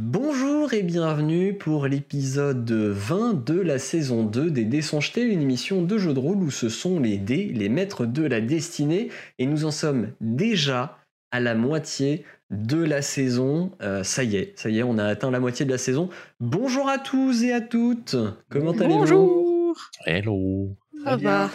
Bonjour et bienvenue pour l'épisode 20 de la saison 2 des Dés sont jetés, une émission de jeu de rôle où ce sont les dés, les maîtres de la destinée, et nous en sommes déjà à la moitié de la saison. Euh, ça y est, ça y est, on a atteint la moitié de la saison. Bonjour à tous et à toutes. Comment allez-vous? Bonjour. Hello. Ça va.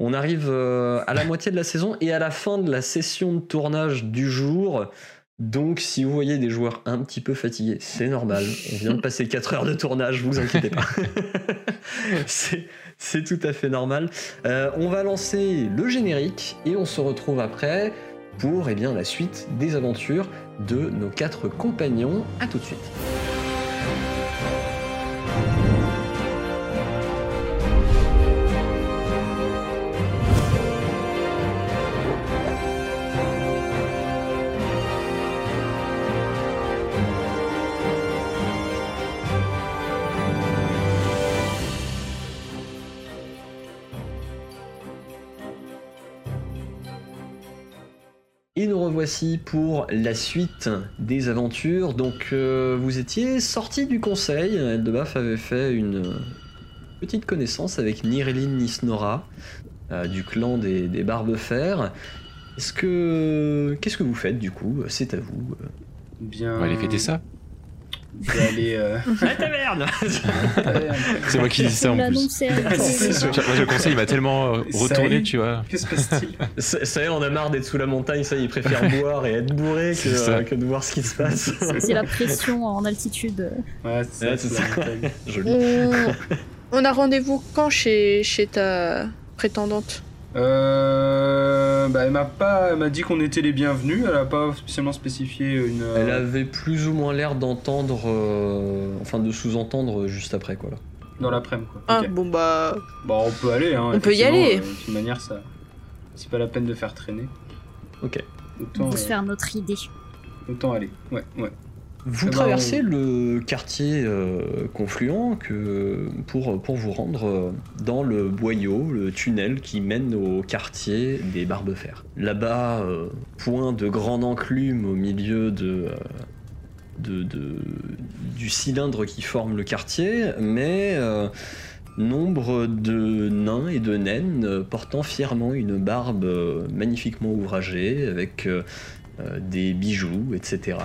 On arrive euh, à la moitié de la saison et à la fin de la session de tournage du jour. Donc, si vous voyez des joueurs un petit peu fatigués, c'est normal. On vient de passer 4 heures de tournage, vous inquiétez pas. c'est, tout à fait normal. Euh, on va lancer le générique et on se retrouve après pour eh bien, la suite des aventures de nos quatre compagnons. À tout de suite. Pour la suite des aventures. Donc, euh, vous étiez sorti du conseil. Eldebaf avait fait une petite connaissance avec Nirelin Nisnora euh, du clan des, des Barbefers. Est-ce que qu'est-ce que vous faites du coup? C'est à vous. Bien. On va aller fêter ça. Je vais aller. euh, Ah taverne C'est moi qui dis ça en plus. L'annoncer à C'est sûr. Moi, le conseil il m'a tellement euh, retourné, tu vois. Que se passe-t-il Ça y est, on a marre d'être sous la montagne. Ça, il préfère boire et être bourré que, que de voir ce qui se passe. C'est la pression en altitude. Ouais, c'est ça, la. Joli. On, on a rendez-vous quand chez, chez ta prétendante? Euh. Bah, elle m'a pas. Elle m'a dit qu'on était les bienvenus. Elle a pas spécialement spécifié une. euh, Elle avait plus ou moins l'air d'entendre, euh, enfin de sous-entendre juste après quoi. Là. Dans l'après-midi, quoi. Ah, Ok. bon bah. Bon, on peut aller, hein. On peut y effectivement, aller. euh, de toute manière, ça. C'est pas la peine de faire traîner. Ok. Autant, Pour euh, se faire notre idée. autant aller. Ouais, ouais. Vous Eh ben, traversez le quartier euh, confluent que, pour, pour vous rendre euh, dans le boyau, le tunnel qui mène au quartier des Barbefers. Là-bas, euh, point de grande enclume au milieu de, euh, de, de- du cylindre qui forme le quartier, mais nombre de nains et de naines portant fièrement une barbe magnifiquement ouvragée avec des bijoux, etc.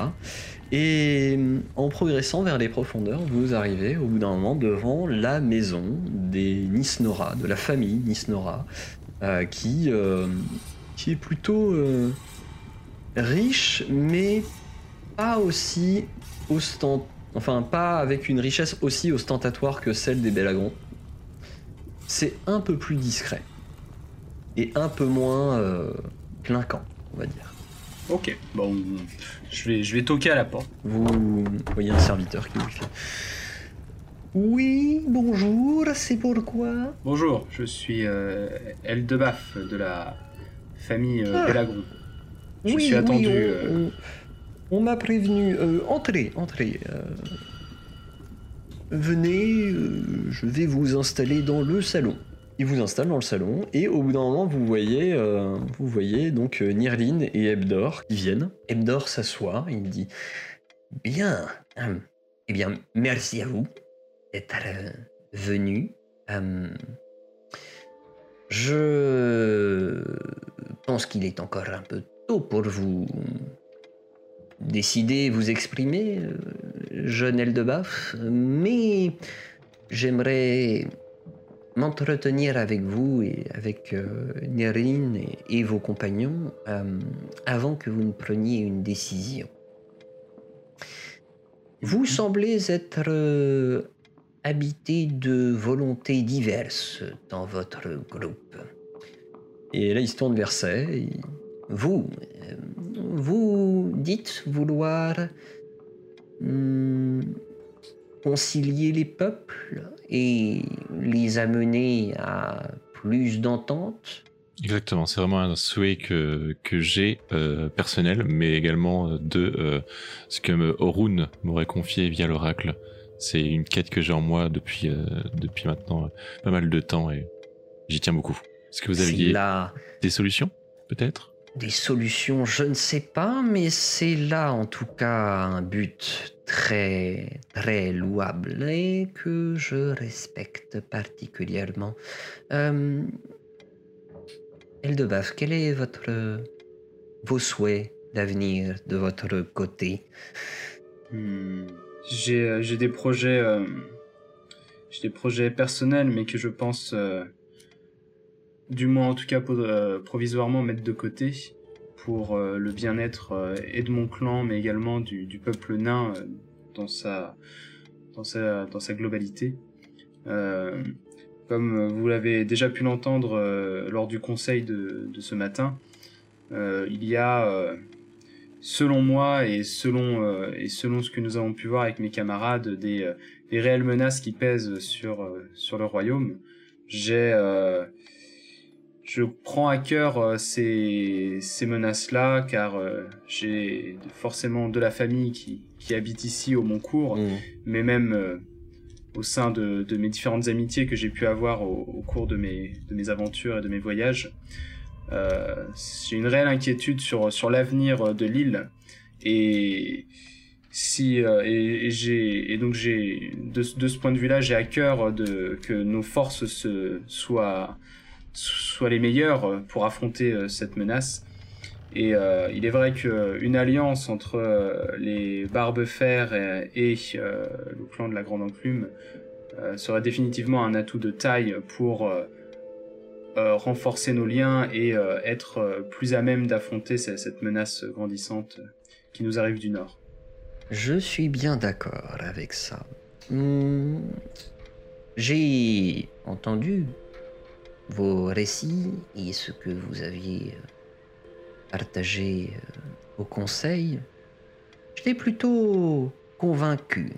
Et euh, en progressant vers les profondeurs, vous arrivez au bout d'un moment devant la maison des Nisnora, de la famille Nisnora, euh, qui, euh, qui est plutôt euh, riche, mais pas aussi ostent... enfin pas avec une richesse aussi ostentatoire que celle des Bellagron. C'est un peu plus discret et un peu moins clinquant, on va dire. Ok. Bon, je vais, je vais toquer à la porte. Vous voyez un serviteur qui vous fait. Oui, bonjour, c'est pourquoi Bonjour, je suis euh, Eldebaf de la famille euh, Ah. Belagron. Je oui, suis attendu. oui, on, euh, on- on m'a prévenu. Euh, entrez, entrez. euh, venez, je vais vous installer dans le salon. Il vous installe dans le salon et au bout d'un moment vous voyez, euh, vous voyez donc euh, Nirlin et Ebdor qui viennent. Ebdor s'assoit, il dit Bien, hum, eh bien merci à vous d'être euh, venu. Je pense qu'il est encore un peu tôt pour vous décider, vous exprimer, euh, jeune Eldebaf, mais j'aimerais m'entretenir avec vous et avec euh, Nérine et, et vos compagnons euh, avant que vous ne preniez une décision. Vous semblez être euh, habité de volontés diverses dans votre groupe. Et là, il se tourne vers et- Vous, euh, vous dites vouloir hmm, concilier les peuples et les amener à plus d'entente. Exactement, c'est vraiment un souhait que, que j'ai euh, personnel, mais également euh, de euh, ce que Orun m'aurait confié via l'oracle. C'est une quête que j'ai en moi depuis, euh, depuis maintenant pas mal de temps et j'y tiens beaucoup. Est-ce que vous aviez là. des solutions, peut-être? Des solutions, je ne sais pas, mais c'est là en tout cas un but très très louable et que je respecte particulièrement. Euh, Eldebaf, quel est votre vos souhaits d'avenir de votre côté? Hmm. J'ai euh, j'ai des projets, euh, j'ai des projets personnels, mais que je pense, euh, du moins en tout cas euh, provisoirement mettre de côté pour euh, le bien-être euh, et de mon clan, mais également du, peuple nain dans sa dans sa globalité. Comme vous l'avez déjà pu l'entendre lors du conseil de, ce matin, il y a selon moi et selon et selon ce que nous avons pu voir avec mes camarades des, réelles menaces qui pèsent sur sur le royaume. J'ai je prends à cœur euh, ces ces menaces là car euh, j'ai forcément de la famille qui qui habite ici au Montcourt Mm. mais même euh, au sein de, de mes différentes amitiés que j'ai pu avoir au, au cours de mes, de mes aventures et de mes voyages. Euh, j'ai une réelle inquiétude sur, sur l'avenir de l'île et si euh, et, et j'ai et donc j'ai de, de ce point de vue-là j'ai à cœur de que nos forces se soient soient les meilleures pour affronter euh, cette menace et euh, il est vrai qu'une alliance entre euh, les Barbefers et, et euh, le clan de la Grande Enclume euh, serait définitivement un atout de taille pour euh, euh, renforcer nos liens et euh, être euh, plus à même d'affronter ce- cette menace grandissante euh, qui nous arrive du nord. Je suis bien d'accord avec ça. Hmm, J'ai entendu vos récits et ce que vous aviez euh, partagé euh, au conseil. J'étais plutôt convaincu.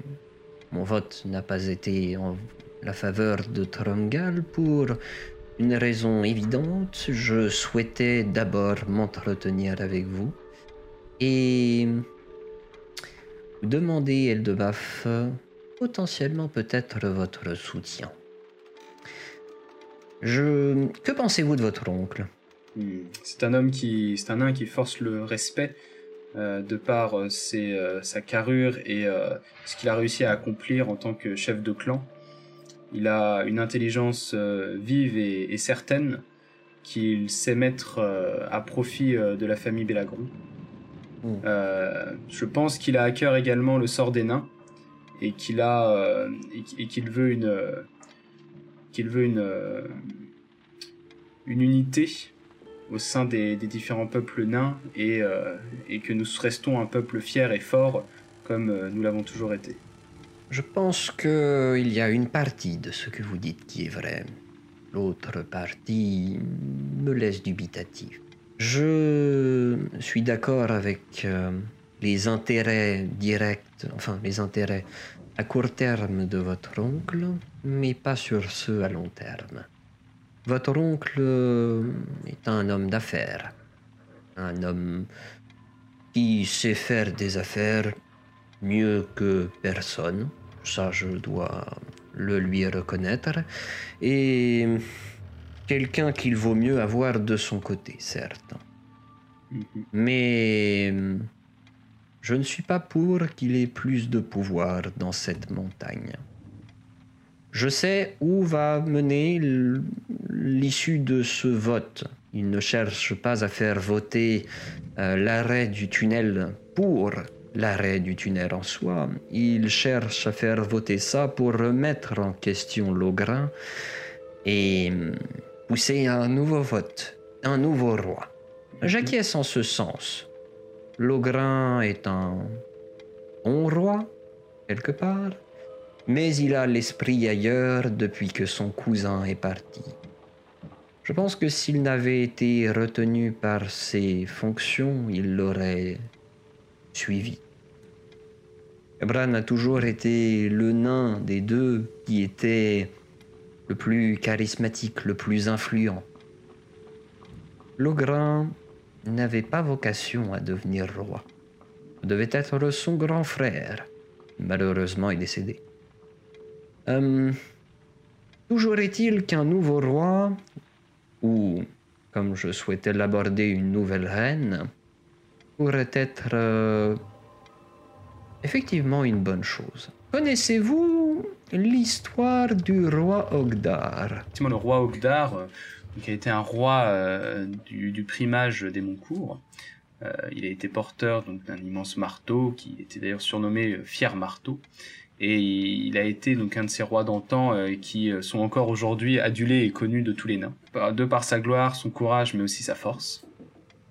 Mon vote n'a pas été en la faveur de Trumgal pour une raison évidente. Je souhaitais d'abord m'entretenir avec vous et vous demandez, Eldebaf, potentiellement peut-être votre soutien. Je... Que pensez-vous de votre oncle? Hmm. C'est un homme qui, c'est un nain qui force le respect euh, de par euh, ses, euh, sa carrure et ce qu'il a réussi à accomplir en tant que chef de clan. Il a une intelligence vive et, et certaine qu'il sait mettre à profit de la famille Bellagron. Mm. Euh, je pense qu'il a à cœur également le sort des nains et qu'il a et qu'- et qu'il veut une qu'il veut une euh, une unité au sein des, des différents peuples nains et, euh, et que nous restons un peuple fier et fort comme euh, nous l'avons toujours été. Je pense qu'il y a une partie de ce que vous dites qui est vrai. L'autre partie me laisse dubitatif. Je suis d'accord avec les intérêts directs, enfin les intérêts à court terme de votre oncle, mais pas sur ceux à long terme. Votre oncle euh, est un homme d'affaires, un homme qui sait faire des affaires mieux que personne, ça je dois le lui reconnaître, et quelqu'un qu'il vaut mieux avoir de son côté, certes. Mhm. Mais je ne suis pas pour qu'il ait plus de pouvoir dans cette montagne. Je sais où va mener l'issue de ce vote. Il ne cherche pas à faire voter euh, l'arrêt du tunnel pour l'arrêt du tunnel en soi. Il cherche à faire voter ça pour remettre en question Logrin et hum, pousser à un nouveau vote, un nouveau roi. J'acquiesce en ce sens. Logrin est un bon roi, quelque part, mais il a l'esprit ailleurs depuis que son cousin est parti. Je pense que s'il n'avait été retenu par ses fonctions, il l'aurait suivi. Ebran a toujours été le nain des deux qui était le plus charismatique, le plus influent. Logrin n'avait pas vocation à devenir roi. Ce devait être son grand frère. Malheureusement, est décédé. Euh, toujours est-il qu'un nouveau roi, ou comme je souhaitais l'aborder une nouvelle reine, pourrait être euh, effectivement une bonne chose. Connaissez-vous l'histoire du roi Ogdar? Le roi Ogdar, qui a été un roi euh, du, primage des Moncourt, euh, il a été porteur donc d'un immense marteau qui était d'ailleurs surnommé euh, Fier Marteau. Et il a été donc un de ces rois d'antan qui sont encore aujourd'hui adulés et connus de tous les nains. De par sa gloire, son courage, mais aussi sa force.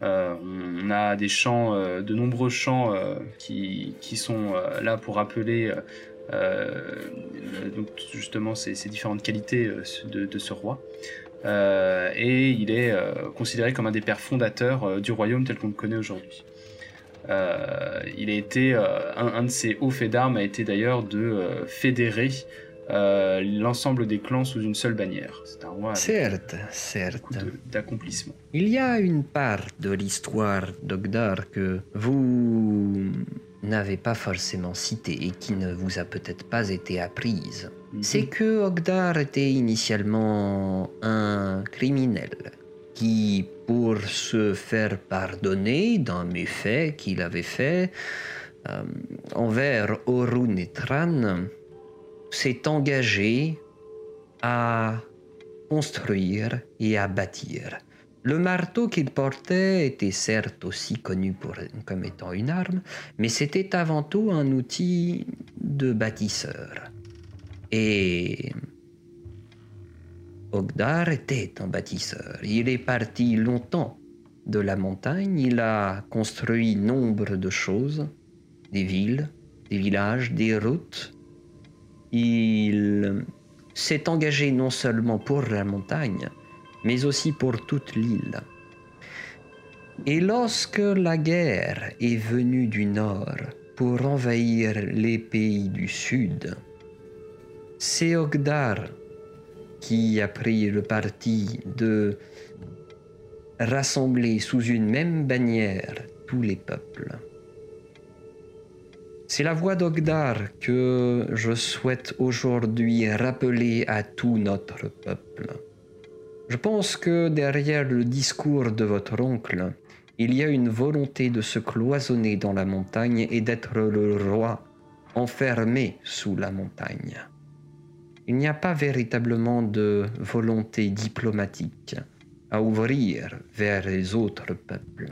On a des chants, de nombreux chants qui, qui sont là pour rappeler donc justement ces, différentes qualités de ce roi. Euh, et il est euh, considéré comme un des pères fondateurs euh, du royaume tel qu'on le connaît aujourd'hui. Il a été un, un de ses hauts faits d'armes a été d'ailleurs de fédérer l'ensemble des clans sous une seule bannière. C'est un roi Certes, certes. d'accomplissements. Il y a une part de l'histoire d'Ogdar que vous n'avez pas forcément citée et qui ne vous a peut-être pas été apprise. Mhm. C'est que Ogdar était initialement un criminel qui, pour se faire pardonner d'un méfait qu'il avait fait euh, envers Orun s'est engagé à construire et à bâtir. Le marteau qu'il portait était certes aussi connu comme étant une arme, mais c'était avant tout un outil de bâtisseur. Et Ogdar était un bâtisseur. Il est parti longtemps de la montagne, il a construit nombre de choses, des villes, des villages, des routes. Il s'est engagé non seulement pour la montagne, mais aussi pour toute l'île. Et lorsque la guerre est venue du nord pour envahir les pays du sud, c'est Ogdar qui a pris le parti de rassembler sous une même bannière tous les peuples. C'est la voix d'Ogdar que je souhaite aujourd'hui rappeler à tout notre peuple. Je pense que derrière le discours de votre oncle, il y a une volonté de se cloisonner dans la montagne et d'être le roi enfermé sous la montagne. Il n'y a pas véritablement de volonté diplomatique à ouvrir vers les autres peuples.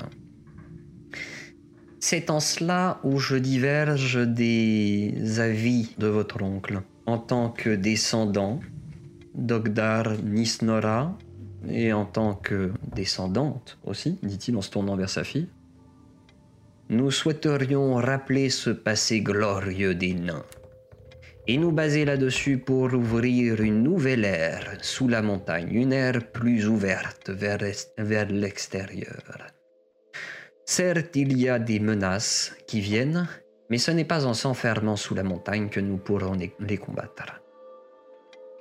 C'est en cela où je diverge des avis de votre oncle. En tant que descendant d'Ogdar Nisnora, et en tant que descendante aussi, dit-il en se tournant vers sa fille, nous souhaiterions rappeler ce passé glorieux des nains et nous baser là-dessus pour ouvrir une nouvelle ère sous la montagne, une ère plus ouverte vers, vers l'extérieur. Certes, il y a des menaces qui viennent, mais ce n'est pas en s'enfermant sous la montagne que nous pourrons les- combattre.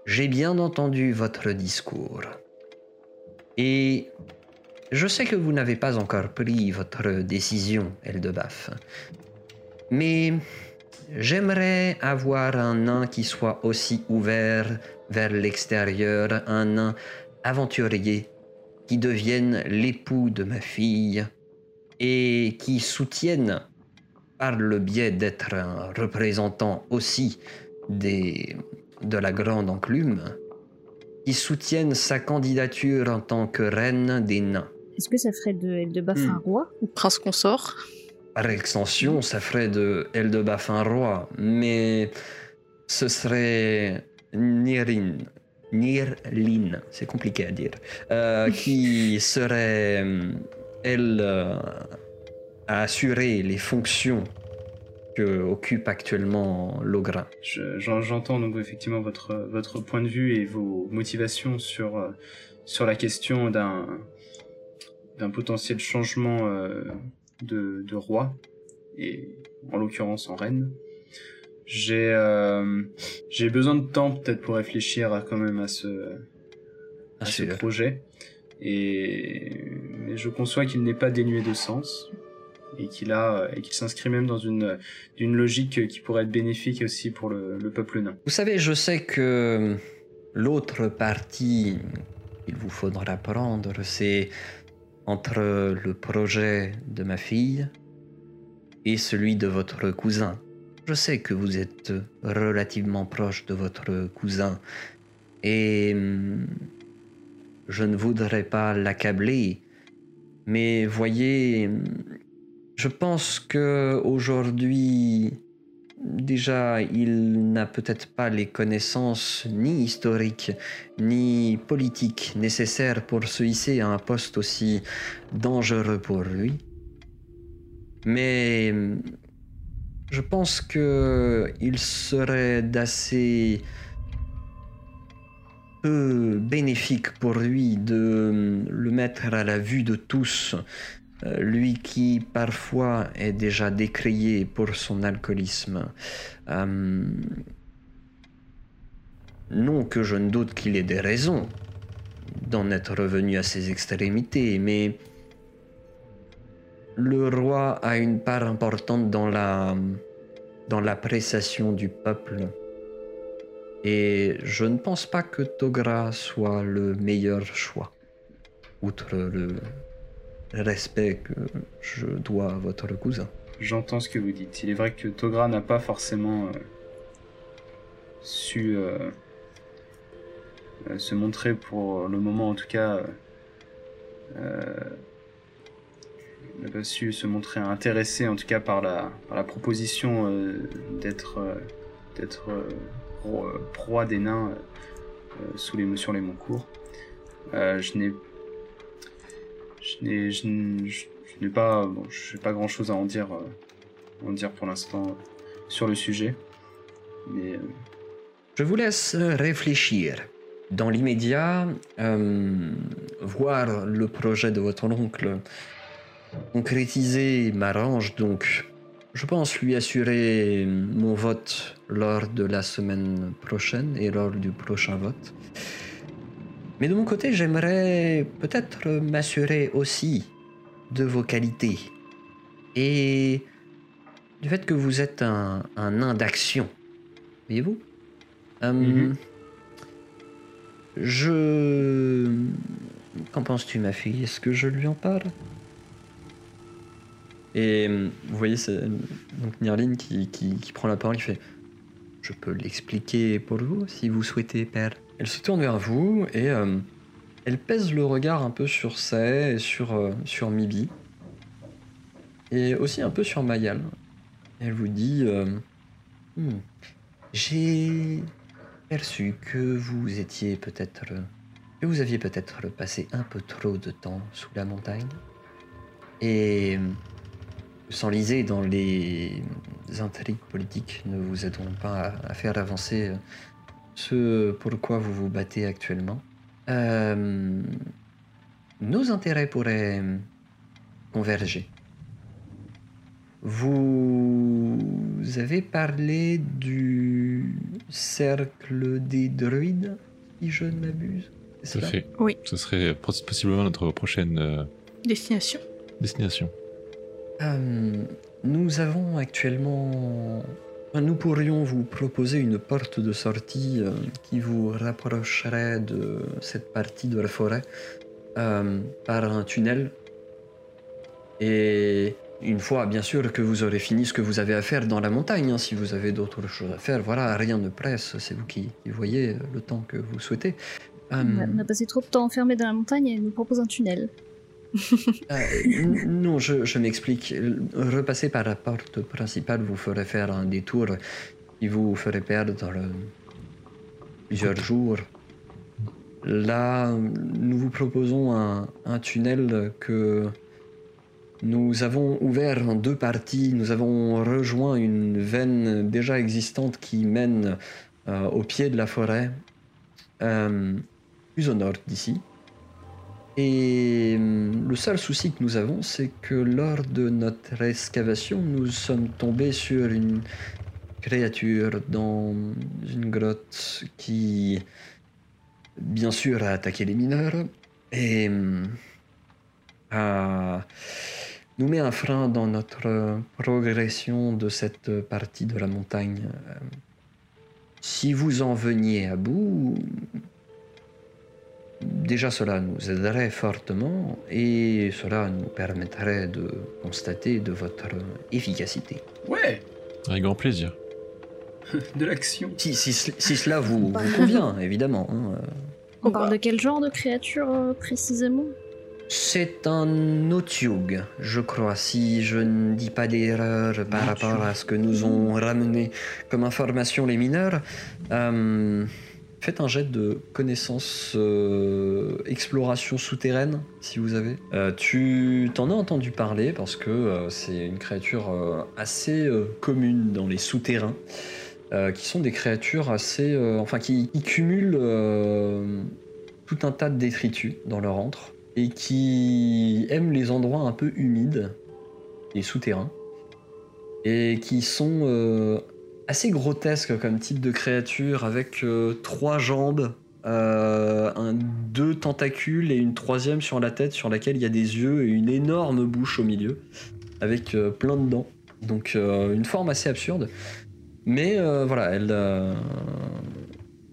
J'ai bien entendu votre discours. Et je sais que vous n'avez pas encore pris votre décision, Eldebaf. Mais j'aimerais avoir un nain qui soit aussi ouvert vers l'extérieur, un nain aventurier qui devienne l'époux de ma fille et qui soutienne, par le biais d'être un représentant aussi des, de la grande enclume, qui soutienne sa candidature en tant que reine des nains. Est-ce que ça ferait de Hmm. un roi? Ou prince consort. Par extension, ça ferait de Eldebaf un roi, mais ce serait Nirin, Nirlin, c'est compliqué à dire, euh, qui serait, elle, euh, à assurer les fonctions que occupe actuellement. Je- j'en- J'entends donc effectivement votre, votre point de vue et vos motivations sur, euh, sur la question d'un d'un potentiel changement euh, de, de roi, et en l'occurrence en reine. J'ai euh, j'ai besoin de temps peut-être pour réfléchir à, quand même à ce, à ce Sûr. projet. Et mais je conçois qu'il n'est pas dénué de sens et qu'il a et qu'il s'inscrit même dans une d'une logique qui pourrait être bénéfique aussi pour le, le peuple nain. Vous savez, je sais que l'autre partie qu'il vous faudra prendre, c'est entre le projet de ma fille et celui de votre cousin. Je sais que vous êtes relativement proche de votre cousin et hum, je ne voudrais pas l'accabler, mais voyez, je pense que aujourd'hui, déjà, il n'a peut-être pas les connaissances ni historiques ni politiques nécessaires pour se hisser à un poste aussi dangereux pour lui. Mais je pense que il serait d'assez peu bénéfique pour lui de le mettre à la vue de tous, lui qui parfois est déjà décrié pour son alcoolisme. Euh, non que je ne doute qu'il ait des raisons d'en être revenu à ses extrémités, mais le roi a une part importante dans la dans l'appréciation du peuple. Et je ne pense pas que Togra soit le meilleur choix, outre le respect que je dois à votre cousin. J'entends ce que vous dites. Il est vrai que Togra n'a pas forcément euh, su euh, euh, se montrer pour le moment, en tout cas. n'a pas su se montrer intéressé, en tout cas par la, proposition d'être d'être roi, roi des nains sous les, sur les monts je n'ai je n'ai pas bon, je pas grand chose à en dire euh, en dire pour l'instant sur le sujet mais euh, Je vous laisse réfléchir. Dans l'immédiat, euh, voir le projet de votre oncle concrétisé m'arrange donc. Je pense lui assurer mon vote lors de la semaine prochaine et lors du prochain vote. Mais de mon côté, j'aimerais peut-être m'assurer aussi de vos qualités et du fait que vous êtes un, un nain d'action. Voyez-vous Euh, Mhm. Je. Qu'en penses-tu, ma fille? Est-ce que je lui en parle? Et euh, vous voyez, c'est donc Nirline qui, qui, qui prend la parole, qui fait Je peux l'expliquer pour vous si vous souhaitez, père. Elle se tourne vers vous et euh, elle pèse le regard un peu sur Say et sur, euh, sur Mibi. Et aussi un peu sur Mayal. Elle vous dit euh, Hmm, J'ai perçu que vous étiez peut-être. que vous aviez peut-être passé un peu trop de temps sous la montagne. Et s'enliser dans les intrigues politiques ne vous aideront pas à faire avancer ce pour quoi vous vous battez actuellement. Euh, nos intérêts pourraient converger. Vous avez parlé du cercle des druides, si je ne m'abuse. Tout à fait. Oui. Ce serait pos- possiblement notre prochaine euh, Destination. destination. Euh, nous avons actuellement. Enfin, Nous pourrions vous proposer une porte de sortie euh, qui vous rapprocherait de cette partie de la forêt euh, par un tunnel. Et une fois, bien sûr, que vous aurez fini ce que vous avez à faire dans la montagne, hein, si vous avez d'autres choses à faire, voilà, rien ne presse, c'est vous qui, qui voyez le temps que vous souhaitez. Euh, On a- on a passé trop de temps enfermé dans la montagne et elle nous propose un tunnel. Euh, non, je, je m'explique. Repasser par la porte principale vous ferait faire un détour qui vous ferait perdre plusieurs jours. Là, nous vous proposons un, un tunnel que nous avons ouvert en deux parties. Nous avons rejoint une veine déjà existante qui mène euh, au pied de la forêt, euh, plus au nord d'ici. Et hum, le seul souci que nous avons, c'est que lors de notre excavation, nous sommes tombés sur une créature dans une grotte qui, bien sûr, a attaqué les mineurs et hum, a- nous met un frein dans notre progression de cette partie de la montagne. Si vous en veniez à bout, déjà cela nous aiderait fortement et cela nous permettrait de constater de votre efficacité. Ouais, Avec grand plaisir. de l'action. Si, si, si cela vous, vous convient, évidemment. hein. On parle bah. de quel genre de créature euh, précisément? C'est un Otyug, je crois, si je ne dis pas d'erreur par rapport à ce que nous ont ramené comme information les mineurs. Euh, faites un jet de connaissance euh, exploration souterraine, si vous avez. Euh, tu t'en as entendu parler parce que euh, c'est une créature assez commune dans les souterrains. qui sont des créatures assez. enfin, qui, qui cumulent tout un tas de détritus dans leur antre et qui aiment les endroits un peu humides et souterrains et qui sont assez grotesques comme type de créature avec euh, trois jambes, euh, deux tentacules et une troisième sur la tête sur laquelle il y a des yeux et une énorme bouche au milieu avec euh, plein de dents. Donc une forme assez absurde. Mais voilà, elle,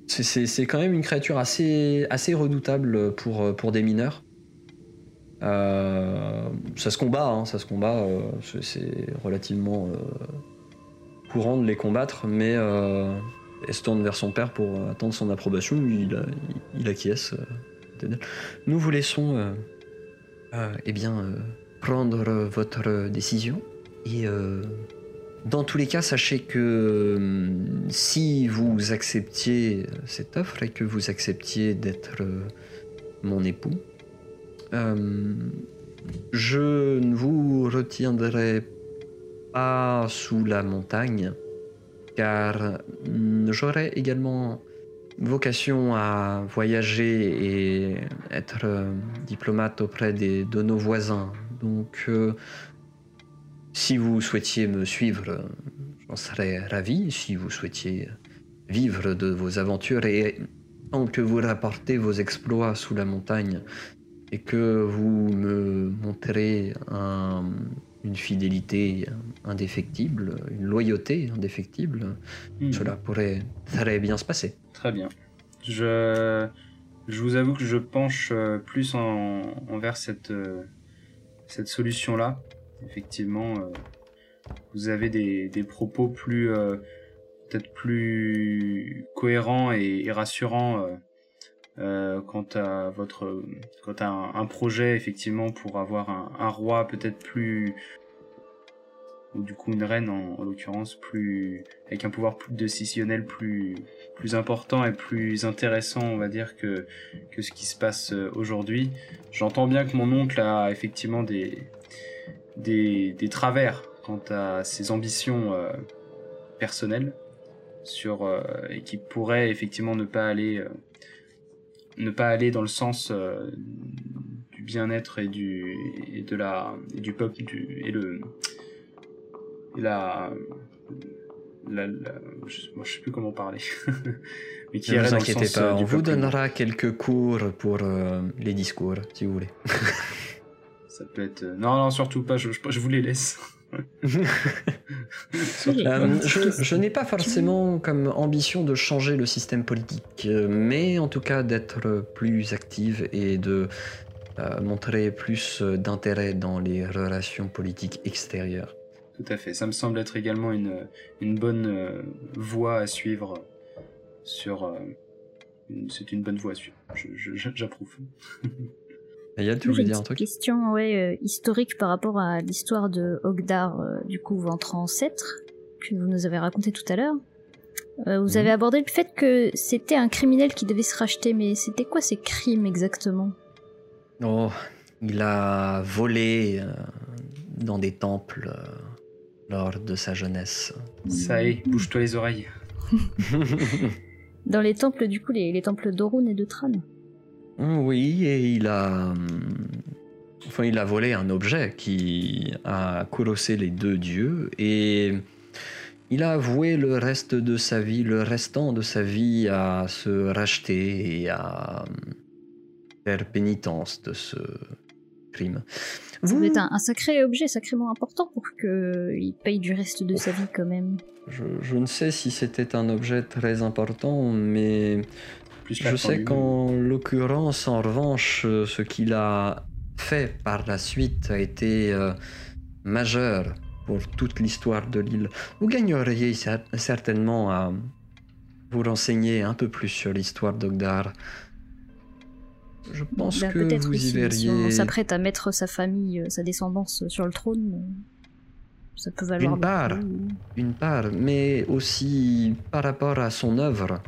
c'est- quand même une créature assez, assez redoutable pour, pour des mineurs. Ça se combat, hein, ça se combat. c'est- relativement courant de les combattre, mais euh, elle se tourne vers son père pour attendre son approbation. Il, il, acquiesce. euh, Nous vous laissons, euh, euh, eh bien, euh, prendre votre décision et euh, dans tous les cas, sachez que si vous acceptiez cette offre et que vous acceptiez d'être euh, mon époux, euh, je ne vous retiendrai pas sous la montagne, car hum, j'aurai également vocation à voyager et être euh, diplomate auprès de nos voisins. Donc, euh, si vous souhaitiez me suivre, j'en serais ravi. Si vous souhaitiez vivre de vos aventures et tant que vous rapportez vos exploits sous la montagne et que vous me montrez un- une fidélité indéfectible, une loyauté indéfectible, Hmm. cela pourrait très bien se passer. Très bien. Je, je vous avoue que je penche euh, plus en, envers cette, euh, cette solution-là. Effectivement, euh, vous avez des, des propos plus peut-être plus cohérents et, et rassurants euh, quant à votre quant à un, projet effectivement pour avoir un, roi peut-être plus ou du coup une reine en, en l'occurrence plus avec un pouvoir plus décisionnel plus plus important et plus intéressant, on va dire, que, que ce qui se passe euh, aujourd'hui. J'entends bien que mon oncle a effectivement des, des, des travers quant à ses ambitions euh, personnelles sur, et qui pourraient effectivement ne pas aller, ne pas aller dans le sens euh, du bien-être et, du, et, de la, et du peuple du, et le et la, la, la- je, moi, je sais plus comment parler, mais qui Ne vous inquiétez sens, pas, euh, on vous donnera quelques cours pour euh, les discours, si vous voulez. Ça peut être. euh, Non, non, surtout pas. Je, je, je vous les laisse. Euh, je je n'ai pas forcément comme ambition de changer le système politique, mais en tout cas d'être plus active et de euh, montrer plus d'intérêt dans les relations politiques extérieures. Tout à fait. Ça me semble être également une, une bonne euh, voie à suivre. Sur. C'est une bonne voie à suivre. J'approuve. Ayal, tu voulais dire un petite truc question ouais, euh, historique par rapport à l'histoire de Ogdar, euh, du coup, ventre ancêtre, que vous nous avez raconté tout à l'heure. Euh, vous Mhm. avez abordé le fait que c'était un criminel qui devait se racheter, mais c'était quoi ces crimes exactement? Oh, il a volé euh, dans des temples euh, lors de sa jeunesse. Ça y est, bouge-toi les oreilles. Dans les temples, du coup, les, les temples d'Orun et de Tran. Oui, et il a. hum, Enfin, il a volé un objet qui a colossé les deux dieux et il a avoué le reste de sa vie, le restant de sa vie à se racheter et à hum, faire pénitence de ce crime. Vous- être un, un sacré objet, sacrément important pour qu'il paye du reste de sa vie quand même. Je, je ne sais si c'était un objet très important, mais plus Je sais qu'en l'occurrence, en revanche, euh, ce qu'il a fait par la suite a été euh, majeur pour toute l'histoire de l'île. Vous gagneriez cer- certainement à vous renseigner un peu plus sur l'histoire d'Ogdar. Je pense Bah, que peut-être vous y si verriez on s'apprête à mettre sa famille, euh, sa descendance sur le trône, ça peut valoir Une part. une part, mais aussi par rapport à son œuvre,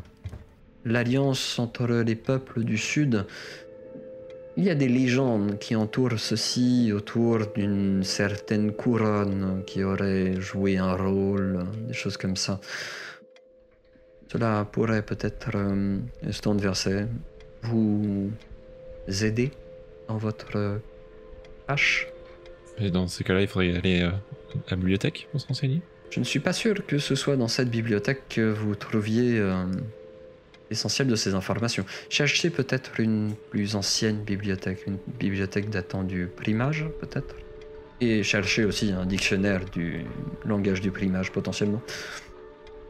l'alliance entre les peuples du Sud. Il y a des légendes qui entourent ceci autour d'une certaine couronne qui aurait joué un rôle, des choses comme ça. Cela pourrait peut-être, euh, Stoneversé, vous aider dans votre tâche? Et dans ces cas-là, il faudrait aller euh, à la bibliothèque pour se renseigner. Je ne suis pas sûr que ce soit dans cette bibliothèque que vous trouviez euh, l'essentiel de ces informations. Cherchez peut-être une plus ancienne bibliothèque, une bibliothèque datant du primage, peut-être. Et cherchez aussi un dictionnaire du langage du primage, potentiellement.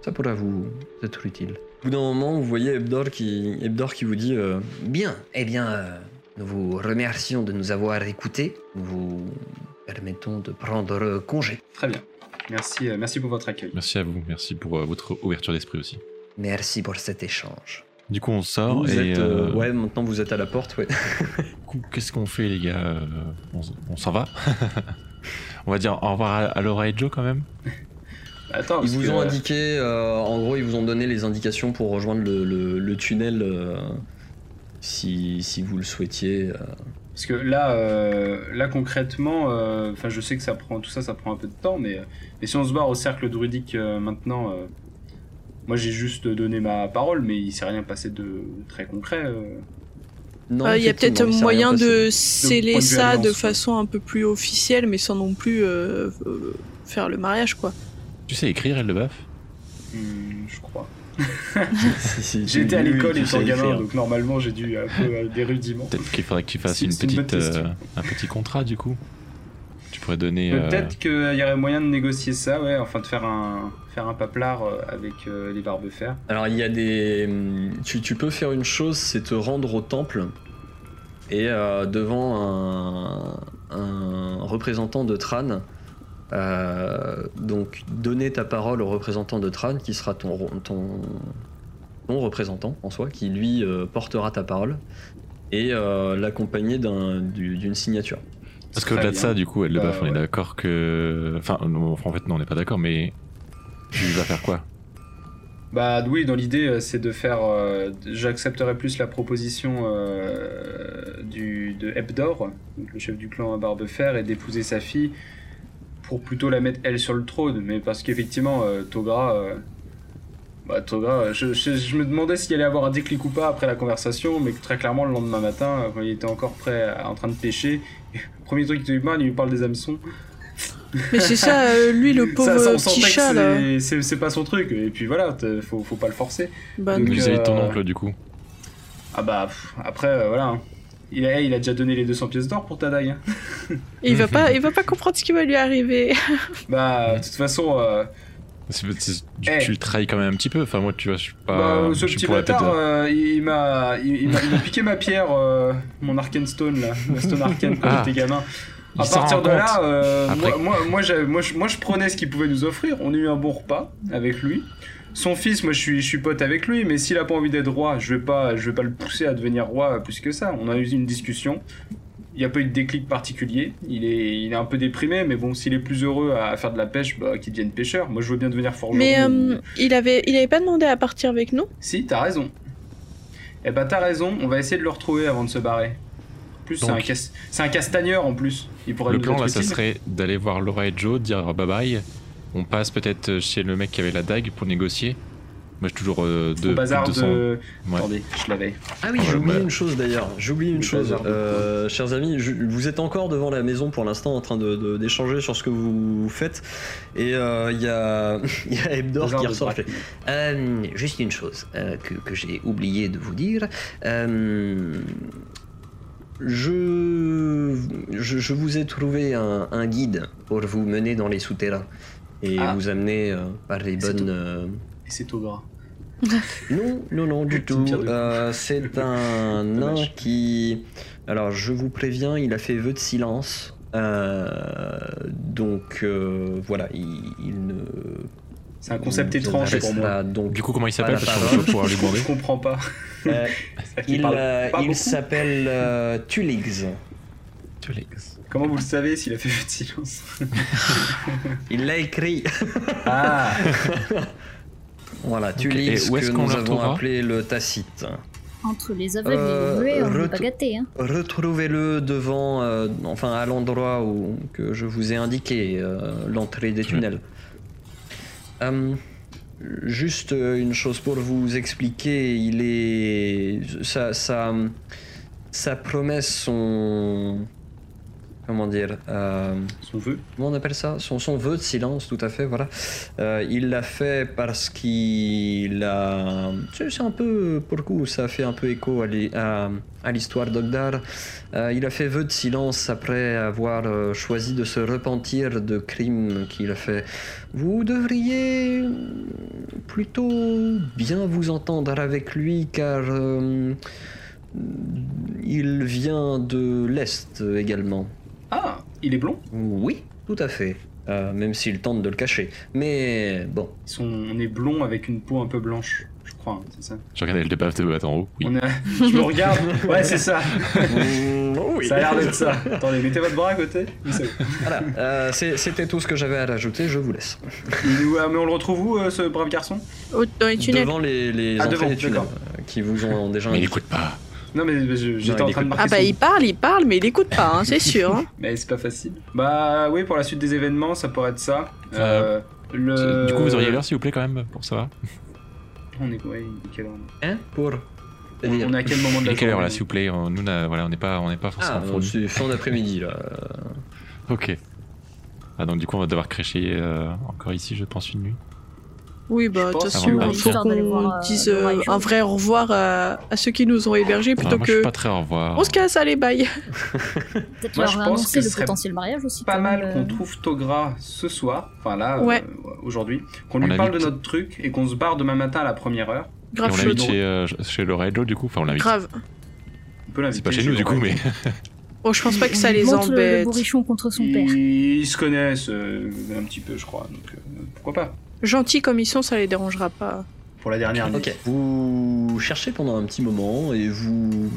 Ça pourra vous être utile. Au bout d'un moment, vous voyez Ebdor qui, Ebdor qui vous dit euh, Bien, eh bien, euh, nous vous remercions de nous avoir écoutés. Nous vous permettons de prendre congé. Très bien. Merci, euh, merci pour votre accueil. Merci à vous, merci pour euh, votre ouverture d'esprit aussi. Merci pour cet échange. Du coup, on sort Vous et êtes, euh, euh, ouais, maintenant vous êtes à la porte, ouais. du coup, qu'est-ce qu'on fait, les gars Euh, On, s'en va On va dire au revoir à, Laura et Joe quand même. Attends, Ils vous que, ont indiqué, euh, en gros, ils vous ont donné les indications pour rejoindre le, le- le tunnel euh, si, si vous le souhaitiez. euh. Parce que là, euh, là concrètement, euh, enfin, je sais que ça prend tout ça, ça prend un peu de temps, mais, mais si on se barre au cercle druidique euh, maintenant, euh, moi j'ai juste donné ma parole, mais il s'est rien passé de très concret. euh. Non, Euh, Il y a peut-être moyen de sceller de ça de façon un peu plus officielle, mais sans non plus euh, euh, faire le mariage, quoi. Tu sais écrire, Eldebuff Hmm, je crois. Si, si, J'ai tu- été à l'école étant gamin, donc normalement j'ai dû un peu euh, des rudiments. Peut-être qu'il faudrait que tu fasses une petite, euh, un petit contrat du coup. Tu pourrais donner. euh, Peut-être qu'il y aurait moyen de négocier ça, ouais, enfin de faire un, faire un paplard euh, avec euh, les barbes-fer. Alors il y a des... Tu, tu peux faire une chose, c'est te rendre au temple et euh, devant un, un représentant de Tran, euh, donc donner ta parole au représentant de Tran qui sera ton, ton, ton représentant en soi, qui lui euh, portera ta parole et euh, l'accompagner d'un- du- d'une signature. Parce qu'au-delà de ça, du coup, Eldebuff, Bah, on est d'accord que. Enfin, non, en fait, non, on n'est pas d'accord, mais. Tu vas faire quoi? Bah oui, dans l'idée, euh, c'est de faire. euh, J'accepterais plus la proposition euh, du, de Hebdor, le chef du clan à Barbefer, et d'épouser sa fille pour plutôt la mettre elle sur le trône. Mais parce qu'effectivement, euh, Togra. Euh, bah, Togra, euh, je, je- je me demandais s'il allait avoir un déclic ou pas après la conversation, mais très clairement, le lendemain matin, euh, quand il était encore prêt, à- en train de pêcher, le premier truc qu'il lui parle, il lui parle des hameçons. Mais c'est ça, euh, lui, le pauvre Ça, ça, on petit chat, là. c'est- pas son truc. Et puis voilà, faut, faut pas le forcer. Bah, Donc. Vis-à-vis de ton euh, oncle, du coup. Ah bah pff, après euh, voilà. hein. Il a, il a déjà donné les 200 pièces d'or pour ta dague. hein. il va pas, il va pas comprendre ce qui va lui arriver. Bah de toute façon, euh, tu, Eh. tu le trahis quand même un petit peu. Enfin, moi, tu vois, je suis pas. bah, ce je petit bâtard, euh, il, m'a il, il piqué ma pierre, euh, mon Arcane Stone là, ma Stone Arcane quand Ah. j'étais gamin. À partir de là, euh, moi, moi, moi, je, moi, je prenais ce qu'il pouvait nous offrir. On a eu un bon repas avec lui. Son fils, moi je suis, je suis pote avec lui, mais s'il a pas envie d'être roi, je vais pas, je vais pas le pousser à devenir roi plus que ça. On a eu une discussion. Il n'y a pas eu de déclic particulier. Il est, il est un peu déprimé, mais bon, s'il est plus heureux à faire de la pêche, bah, qu'il devienne pêcheur. Moi, je veux bien devenir forgeron. Mais euh, il avait, il avait pas demandé à partir avec nous? Si, t'as raison. Eh ben, t'as raison. On va essayer de le retrouver avant de se barrer. En plus, c'est un, cas- c'est un castagneur en plus. Il pourrait Le plan là, ça serait d'aller voir Laura et Joe, dire bye bye. On passe peut-être chez le mec qui avait la dague pour négocier. Moi, j'ai toujours euh, Au deux, bazar plus de 200. de. Ouais. Attendez, je l'avais. Ah oui, j'ai oublié bah- une chose d'ailleurs. J'ai oublié une chose. bazar Euh, chers amis, je- vous êtes encore devant la maison pour l'instant en train de- de- d'échanger sur ce que vous faites. Et euh, il y a, y a Hebdor Bazar qui ressort. Euh, juste une chose euh, que, que j'ai oublié de vous dire. Euh, je, je, je vous ai trouvé un, un guide pour vous mener dans les souterrains et Ah. vous amener euh, par les bonnes. Et c'est Togra. Non, non, non, du tout. Euh, c'est un nain qui. Alors, je vous préviens, il a fait vœu de silence. Euh, donc, euh, voilà, il, il ne. C'est un concept il étrange pour moi. Donc, Du coup, comment il s'appelle? Je comprends pas. euh, il il s'appelle euh, Tulix. Comment vous le savez s'il a fait feu de silence? Il l'a écrit. Ah Voilà, Tulix, Et où est-ce que qu'on nous avons appelé le Tacite. Entre les aveugles Euh, et les muets, on n'est ret- pas gâtés. Hein. Retrouvez-le devant, euh, enfin à l'endroit où que je vous ai indiqué, euh, l'entrée des tunnels. Euh, juste euh, une chose pour vous expliquer, il est sa sa, sa promesse, son comment dire, euh, Son vœu comment on appelle ça? Son, son vœu de silence, tout à fait, voilà. Euh, il l'a fait parce qu'il a... C'est un peu, pour le coup, ça fait un peu écho à l'hi- à, à l'histoire d'Ogdar. Euh, il a fait vœu de silence après avoir euh, choisi de se repentir de crimes qu'il a fait. Vous devriez plutôt bien vous entendre avec lui car il vient de l'Est également. Ah Il est blond Oui, tout à fait. Euh, même s'il tente de le cacher. Mais bon. Ils sont... On est blond avec une peau un peu blanche, je crois, hein, c'est ça Je regardais le débat de battre en haut. Oui. On Je me regarde Ouais, c'est ça Ça a l'air d'être ça. Attendez, mettez votre bras à côté. Voilà, euh, c'était tout ce que j'avais à rajouter, je vous laisse. Nous- ah, mais on le retrouve où, euh, ce brave garçon? Au- Dans les tunnels. Devant les, les Ah, entrées devant, des tunnels, euh, qui vous ont déjà Mais il indiqué. écoute pas. Non, mais j'étais en train de écoute marquer Ah bah son- il parle, il parle, mais il écoute pas, hein, c'est sûr. hein. Mais c'est pas facile. Bah oui, pour la suite des événements, ça pourrait être ça. Euh, le... Du coup, vous auriez l'heure, s'il vous plaît, quand même, pour savoir On est, ouais, est quelle heure Hein Pour on, on est à quel moment de la est quelle heure, là, s'il vous plaît On- Nous, voilà, on n'est pas, on n'est pas Ah, forcément fournis. c'est fin d'après-midi là. Ok. Ah, donc du coup, on va devoir crécher euh, encore ici, je pense, une nuit. Oui, bah de toute façon, il faut qu'on euh, dise le euh, un vrai au revoir à, à ceux qui nous ont hébergés Ah, plutôt moi, je suis que pas très au revoir. on se casse, allez, bye. Peut-être Moi, leur je pense annoncer que ce le serait potentiel mariage aussi. Pas mal euh, qu'on trouve Togra ce soir, enfin là, Ouais. euh, aujourd'hui, qu'on On lui parle de notre truc et qu'on se barre demain matin à la première heure. Et Grave on l'invite chez, euh, chez Laura et Joe, du coup. Enfin, on l'invite. Grave. On peut l'inviter C'est pas chez nous, du coup, mais. Oh, je pense pas que ça les le- Le embête. bourrichon contre son père. Ils, ils se connaissent euh, un petit peu, je crois, donc euh, pourquoi pas. Gentils comme ils sont, ça les dérangera pas. Pour la dernière nuit. Ok. Vous cherchez pendant un petit moment et vous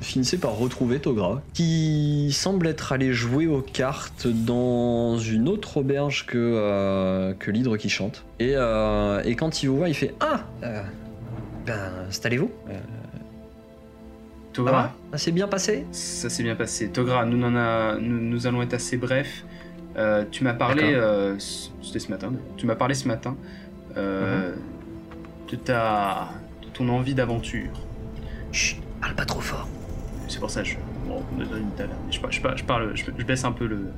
finissez par retrouver Togra, qui semble être allé jouer aux cartes dans une autre auberge que, euh, que l'hydre qui chante. Et, euh, et quand il vous voit, il fait Ah euh, Ben, installez-vous. Euh, ça Togra, Ça s'est bien passé? Ça s'est bien passé. Togra, nous, a, nous, nous allons être assez brefs. Euh, tu m'as parlé, euh, c'était ce matin, tu m'as parlé ce matin euh, de, ta, de ton envie d'aventure. Chut, parle pas trop fort. C'est pour ça que je bon, on me donne une table. Je, par- je, par- je parle, je, je baisse un peu le,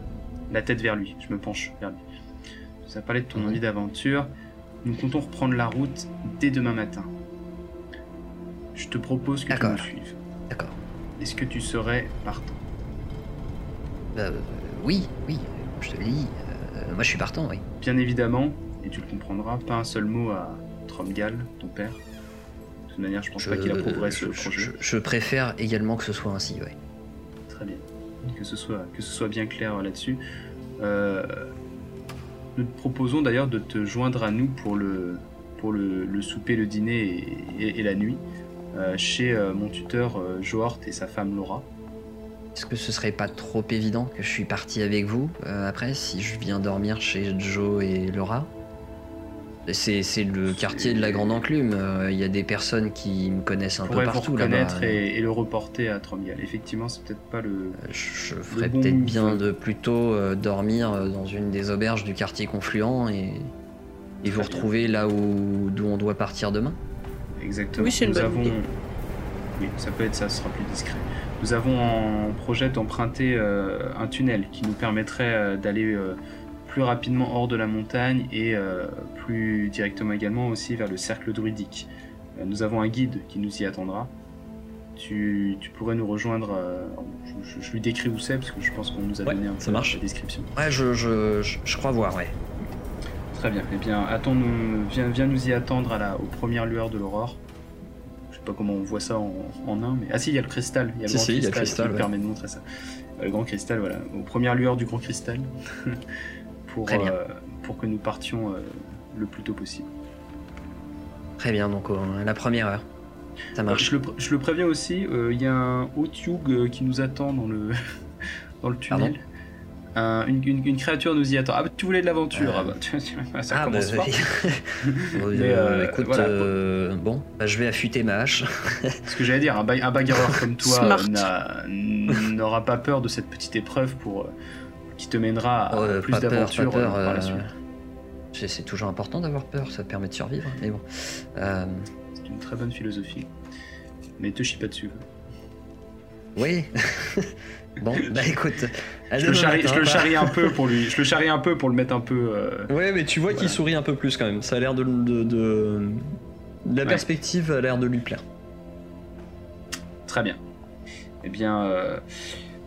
la tête vers lui, je me penche vers lui. Tu as parlé de ton Mhm. envie d'aventure. Nous comptons reprendre la route dès demain matin. Je te propose que tu nous suives. D'accord. Est-ce que tu serais partant? Euh, oui, oui, je te le dis. euh, moi, je suis partant, oui. Bien évidemment, et tu le comprendras, pas un seul mot à Tromgal, ton père. De toute manière, je pense pas qu'il approuverait ce je- projet. je- je préfère également que ce soit ainsi, oui. Très bien. Que ce soit, que ce soit bien clair euh, là-dessus. Euh, nous te proposons d'ailleurs de te joindre à nous pour le, pour le, le souper, le dîner et, et- et la nuit euh, chez euh, mon tuteur Johort et sa femme Laura. Est-ce que ce serait pas trop évident que je suis parti avec vous euh, après si je viens dormir chez Joe et Laura? C'est c'est le quartier de la Grande Enclume. euh, Il y a des personnes qui me connaissent un peu partout là-bas. reconnaître et, et le reporter à Tromgal. Effectivement, c'est peut-être pas le. Euh, Je, je ferais bon peut-être bien de plutôt euh, dormir dans une des auberges du quartier confluent et, et vous retrouver là où d'où on doit partir demain. Exactement. Oui, c'est une Nous bonne avons... idée. Oui, ça peut être ça, ce sera plus discret. Nous avons en projet d'emprunter euh, un tunnel qui nous permettrait euh, d'aller euh, plus rapidement hors de la montagne et euh, plus directement également aussi vers le cercle druidique. Euh, nous avons un guide qui nous y attendra. Tu, tu pourrais nous rejoindre. euh, je, lui décris où c'est parce que je pense qu'on nous a Ouais, donné un ça peu marche. la description. Ouais, je, je, je, je crois voir, ouais. Très bien. Eh bien, attends-nous, viens, viens nous y attendre à la, aux premières lueurs de l'aurore. Sais pas comment on voit ça en, en un, mais ah si, il y a le cristal. Il y a le Si, grand si, y a le cristal, cristal, qui ouais. permet de montrer ça. Euh, Le grand cristal, voilà, aux premières lueurs du grand cristal, pour euh, pour que nous partions euh, le plus tôt possible. Très bien, donc euh, à la première heure. Ça Euh, marche. Je le, je le préviens aussi, euh, il y a un Otyug euh, qui nous attend dans le, dans le tunnel. Un- une, une- une créature nous y attend. Ah bah tu voulais de l'aventure, Euh. ah bah tu- ça Ah, commence bah, fort. euh, Mais, euh, écoute, voilà. euh, bon, bah, je vais affûter ma hache. Ce que j'allais dire, un, ba- un bagarreur comme toi n'aura pas peur de cette petite épreuve pour qui te mènera à Euh, plus euh, par la suite. c'est c'est toujours important d'avoir peur, ça permet de survivre. Mais bon, Euh, C'est une très bonne philosophie. Mais te chie pas dessus. Oui. bon, bah écoute, Je le, charrie, matin, je le charrie un peu pour lui. Je le charrie un peu pour le mettre un peu. euh, Ouais, mais tu vois qu'il sourit un peu plus quand même. Ça a l'air de, de, de- La Ouais. perspective a l'air de lui plaire. Très bien. Eh bien, euh,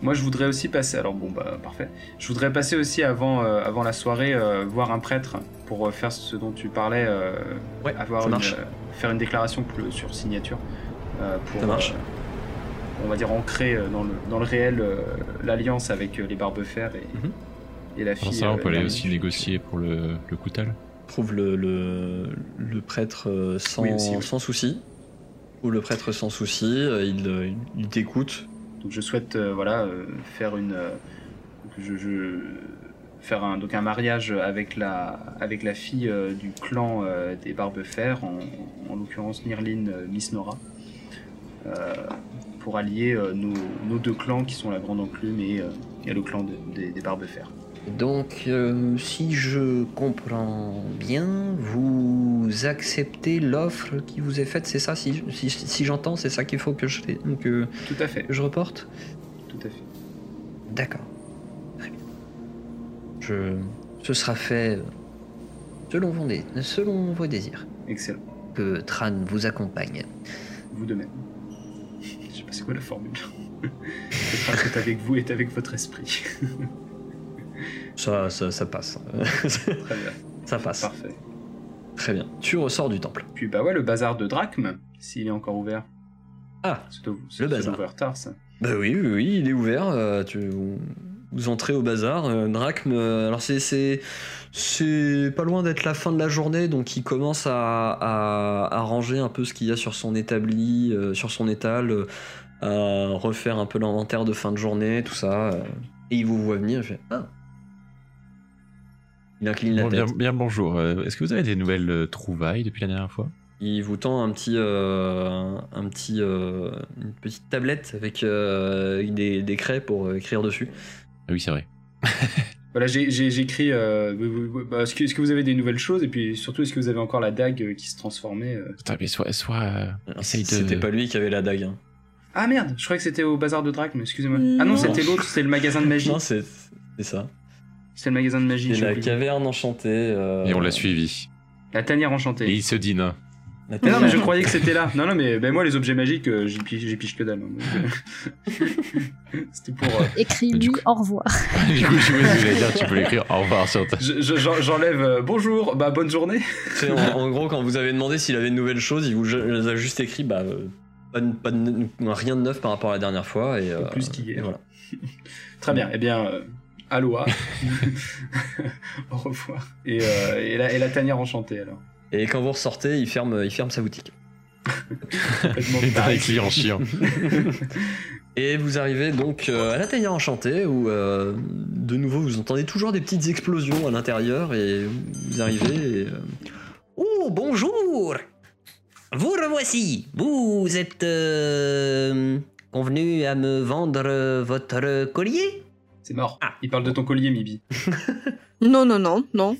moi je voudrais aussi passer. Alors bon, bah parfait. Je voudrais passer aussi avant, euh, avant la soirée euh, voir un prêtre pour euh, faire ce dont tu parlais. Ouais, avoir ça une, marche. faire une déclaration sur signature. pour, Ça marche. On va dire ancrer euh, dans le, dans le réel euh, l'alliance avec euh, les Barbefers et, Mhm. et la fille. ça, on euh, peut aller aussi négocier pour le, le coutal. Trouve le, le, le prêtre sans, Oui, aussi, oui. sans souci. Ou le prêtre sans souci, il, il t'écoute. Donc je souhaite euh, voilà euh, faire une euh, je, je- faire un donc un mariage avec la avec la fille euh, du clan euh, des Barbefers en, en l'occurrence Nirlin euh, Miss Nora euh, pour allier euh, nos, nos deux clans qui sont la Grande Enclume et, euh, et le clan de- des, des Barbefers. Donc, euh, si je comprends bien, vous acceptez l'offre qui vous est faite, c'est ça Si, si, si j'entends, c'est ça qu'il faut que je, que, Tout à fait, que je reporte tout à fait. D'accord. Très bien. Je, ce sera fait selon vos, selon vos désirs. Excellent. Que Tran vous accompagne. Vous de même. C'est quoi la formule. Peut-être est avec vous et avec votre esprit. Ça, ça, ça passe. Très bien, ça passe. parfait. Très bien. Tu ressors du temple. Puis bah ouais, le bazar de Drachme, s'il est encore ouvert. Ah, ça Le bazar. ouvrir tard, ça. Bah oui, oui, oui, il est ouvert. euh, tu, vous entrez au bazar. euh, Drachme, euh, alors c'est, c'est, c'est pas loin d'être la fin de la journée, donc il commence à, à, à ranger un peu ce qu'il y a sur son établi, euh, sur son étal, refaire un peu l'inventaire de fin de journée, tout ça. euh, et il vous voit venir, il fait Ah Il incline la Bon, tête. bien, bien bonjour. Euh, Est-ce que vous avez des nouvelles euh, trouvailles depuis la dernière fois? Il vous tend un petit, euh, un, un petit, euh, une petite tablette avec euh, des, des craies pour euh, écrire dessus. Ah oui, c'est vrai. Voilà, j'ai- j'ai- j'écris. Euh, bah, est-ce, que, est-ce que vous avez des nouvelles choses? Et puis surtout, est-ce que vous avez encore la dague qui se transformait euh? Attends, mais soit, soit euh, essaye de. C'était pas lui qui avait la dague. hein. Ah merde, je croyais que c'était au bazar de Drachme, excusez-moi. Non. Ah non, c'était l'autre, c'était le magasin de magie. Non, c'est ça. C'était le magasin de magie. C'est j'ai la oublié. caverne enchantée. euh, Et on l'a suivi. La tanière Et enchantée. il se dîne. la Mais non, mais je croyais que c'était là. Non, non, mais ben, moi, les objets magiques, euh, j'y piche, j'y piche que dalle. hein. c'était pour. euh, Écris-lui coup- au revoir. du coup, je sais pas ce que j'allais dire, tu peux l'écrire au revoir sur ta. je- je- j'en- j'enlève euh, bonjour, bah bonne journée. En, en gros, quand vous avez demandé s'il avait une nouvelle chose, il vous les a juste écrit bah, euh, pas de- pas de- rien de neuf par rapport à la dernière fois. Et, euh, plus qu'hier. et voilà. Très bien, eh bien, euh, aloha. Au revoir. Et, euh, et, la, et la tanière enchantée alors. Et quand vous ressortez, il ferme, il ferme sa boutique. Complètement Les clients chiants. Et vous arrivez donc euh, à la tanière enchantée où euh, de nouveau vous entendez toujours des petites explosions à l'intérieur et vous arrivez et, euh, Oh, bonjour Vous revoici Vous êtes euh, convenu à me vendre votre collier? C'est mort. Il parle de ton collier, Mibi. Non, non, non, non.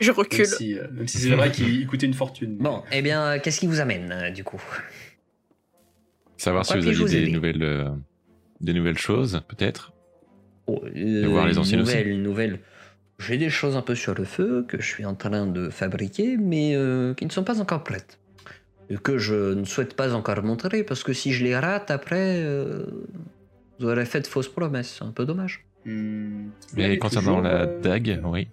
Je Même recule. si, euh, même si c'est vrai qu'il il coûtait une fortune. Bon, eh bien, qu'est-ce qui vous amène, euh, du coup? Savoir si vous vous des aider nouvelles, euh, des nouvelles choses, peut-être? Oh, euh, voir les anciennes nouvelle, Une nouvelle. J'ai des choses un peu sur le feu que je suis en train de fabriquer, mais euh, qui ne sont pas encore prêtes. Que je ne souhaite pas encore montrer, parce que si je les rate après, euh, vous aurez fait de fausses promesses. C'est un peu dommage. Vous Mais concernant toujours, la euh, dague, oui.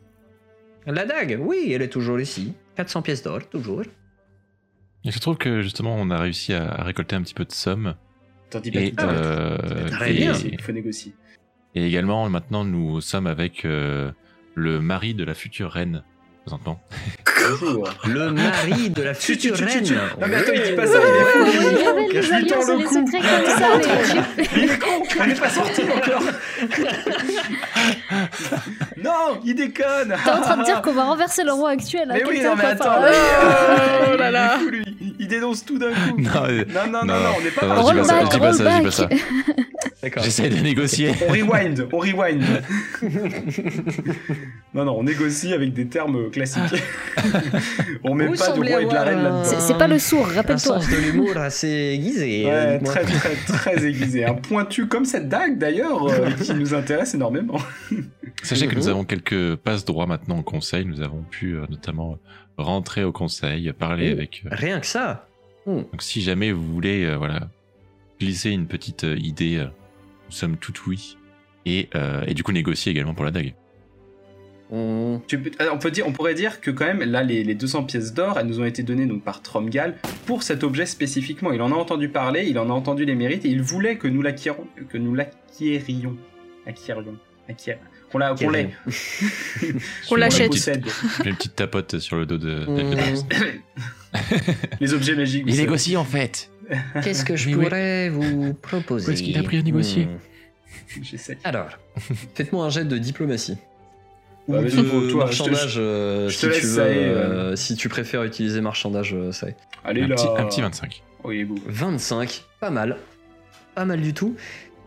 La dague, oui, elle est toujours ici. 400 pièces d'or, toujours. Il se trouve que justement, on a réussi à, à récolter un petit peu de sommes. T'en dis pas Et, euh, et- bien. Il faut négocier. et également, maintenant, nous sommes avec euh, le mari de la future reine, Le mari de la Tu, tu, future tu, tu, reine. Non, mais attends, il dit pas ça, il est fou. Il Je lui tends le cou. est con, elle est pas sortie encore. non, il déconne. T'es en train de dire qu'on va renverser le roi actuel à Mais oui, quelqu'un non, mais qui attends. euh, Oh là là. Il est fou, lui. Il dénonce tout d'un coup. Non, euh, Non, non, on n'est pas parti dis dans pas ça, dis pas ça, je dis pas ça. D'accord. J'essaie de négocier. On rewind, on rewind. non, non, on négocie avec des termes classiques. on met Vous pas de roi et de la reine un- là-dedans. C'est pas le sourd, Un rappelle-toi. sens de l'humour assez aiguisé. Ouais, très, très, très aiguisé. Un pointu comme cette dague d'ailleurs, euh, qui nous intéresse énormément. Sachez que nous avons quelques passes droits maintenant au conseil. Nous avons pu euh, notamment rentrer au conseil, parler Oh. avec. euh, Rien que ça. Donc, si jamais vous voulez, euh, voilà, glisser une petite euh, idée, euh, nous sommes tout oui. Et, euh, et du coup, négocier également pour la dague. On- Tu peux- on, peut dire, on pourrait dire que quand même, là, les, les 200 pièces d'or, elles nous ont été données donc, par Tromgal pour cet objet spécifiquement. Il en a entendu parler, il en a entendu les mérites, et il voulait que nous l'acquérions. Que nous l'acquérions. Acquérions. Acquier- Qu'on la- qu'on l'ait. Qu'on l'achète. J'ai une petite tapote sur le dos de. Hmm. Les objets magiques. Il négocie en fait. Qu'est-ce que je pourrais vous proposer Où est-ce qu'il a pris à négocier. J'essaie. Alors, Faites-moi un jet de diplomatie. Ou Bah, de vas-y, pour toi, je te- marchandage, euh, je si, tu veux, euh, si tu préfères utiliser marchandage, ça y est. Allez Un là. petit, un petit 25. Oh, il est beau. 25, pas mal. Pas mal du tout.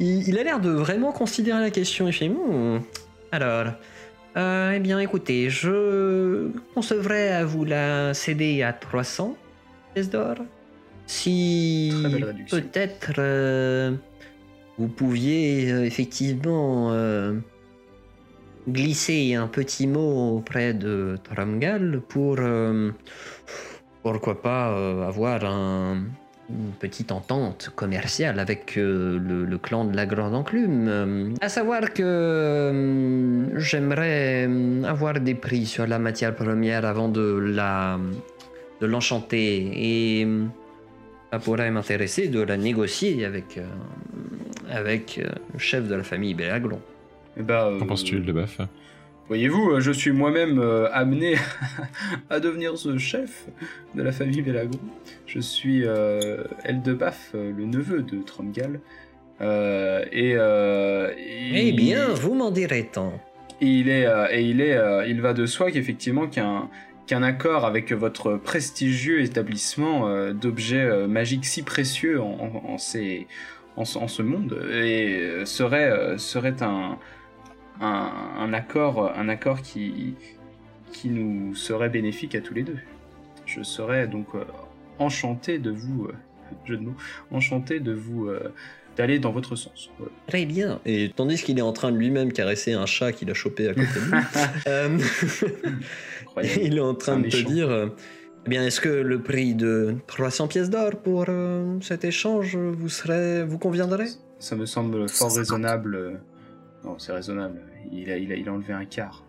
Il, il a l'air de vraiment considérer la question. Il fait Hmm, Alors, euh, eh bien, écoutez, je concevrais à vous la céder à 300 pièces d'or. Si Très belle réduction. peut-être euh, vous pouviez effectivement euh, glisser un petit mot auprès de Tramgal pour euh, pourquoi pas euh, avoir un- une petite entente commerciale avec euh, le, clan de la Grande Enclume. À savoir que j'aimerais avoir des prix sur la matière première avant de la l'enchanter et ça pourrait m'intéresser de la négocier avec avec le chef de la famille Bélaglon. Eh bah, euh, Qu'en penses-tu, le baf Voyez-vous, euh, je suis moi-même euh, amené à devenir ce chef de la famille Belagron. Je suis euh, Eldebaf, euh, le neveu de Tromgal. Euh, et, euh, et- Eh bien, vous m'en direz tant. et il est, euh, et il est, euh, il va de soi qu'effectivement qu'un qu'un accord avec votre prestigieux établissement euh, d'objets euh, magiques si précieux en, en- en ces- en ce- en ce monde et euh, serait euh, serait un, un un accord un accord qui qui nous serait bénéfique à tous les deux. Je serais donc euh, enchanté de vous euh, jeu de mots enchanté de vous euh, d'aller dans votre sens. Voilà. Très bien. Et tandis qu'il est en train de lui-même caresser un chat qu'il a chopé à côté de lui, euh, il est en train de te méchant. dire euh, Eh bien, est-ce que le prix de 300 pièces d'or pour euh, cet échange vous serait, vous conviendrait? Ça me semble fort raisonnable. Non, c'est raisonnable. Il a, il, a, il a enlevé un quart.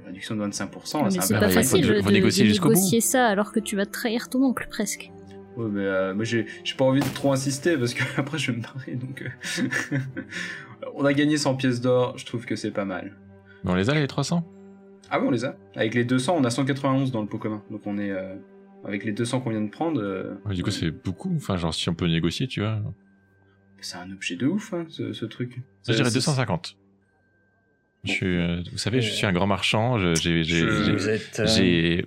Une réduction de 25%, là, Mais c'est un pas peu- facile de, de négocier ça alors que tu vas trahir ton oncle presque. Ouais, mais euh, moi j'ai j'ai pas envie de trop insister parce que après je vais me barrer donc. euh, on a gagné 100 pièces d'or, je trouve que c'est pas mal. Mais on les a les 300 Ah oui, on les a. Avec les 200, on a 191 dans le pot commun. Donc on est. euh, avec les 200 qu'on vient de prendre, euh, Ouais, Du coup, c'est beaucoup. Enfin, genre, si on peut négocier, tu vois. c'est un objet de ouf, hein, ce, ce truc. Je dirais C'est- 250. Je suis, euh, vous savez, je suis un grand marchand. J'ai euh, j'ai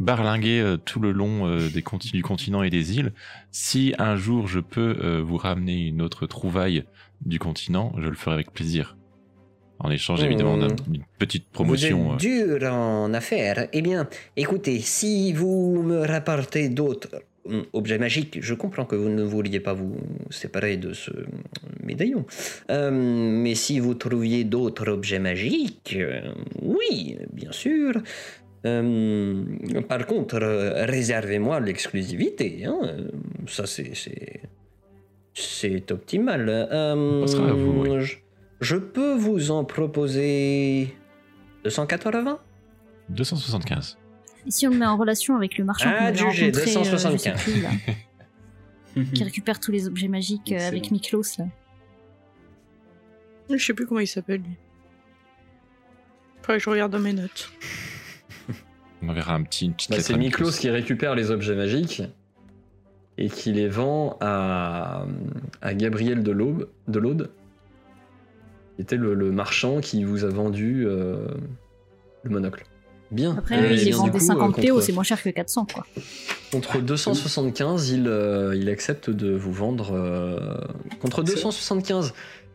barlingué euh, tout le long des du continent et des îles. Si un jour je peux vous ramener une autre trouvaille du continent, je le ferai avec plaisir. En échange, évidemment, Hmm. d'une petite promotion. Vous êtes dur en affaires. Eh bien, écoutez, si vous me rapportez d'autres hum, objets magiques, je comprends que vous ne vouliez pas vous séparer de ce médaillon. Euh, mais si vous trouviez d'autres objets magiques, euh, oui, bien sûr. Euh, par contre, euh, réservez-moi l'exclusivité. hein. Euh, Ça, c'est. c'est- C'est optimal. Euh, à vous, oui. je, je peux vous en proposer 280 275. Et si on le met en relation avec le marchand Ah, qu'on avait euh, je sais 275. plus, là, qui récupère tous les objets magiques euh, avec. Miklos là. Je sais plus comment il s'appelle lui. Faudrait que je regarde dans mes notes. On enverra un petit, une petite Bah, c'est Miklos qui récupère les objets magiques et qui les vend à, à Gabriel de l'Aube, de l'Aude, qui était le, le marchand qui vous a vendu euh, le monocle. Bien. Après, lui, il les bien, vend du des coup, 50 euh, PO, c'est moins cher que 400 quoi. Contre 275, il, euh, il accepte de vous vendre. euh, contre 275,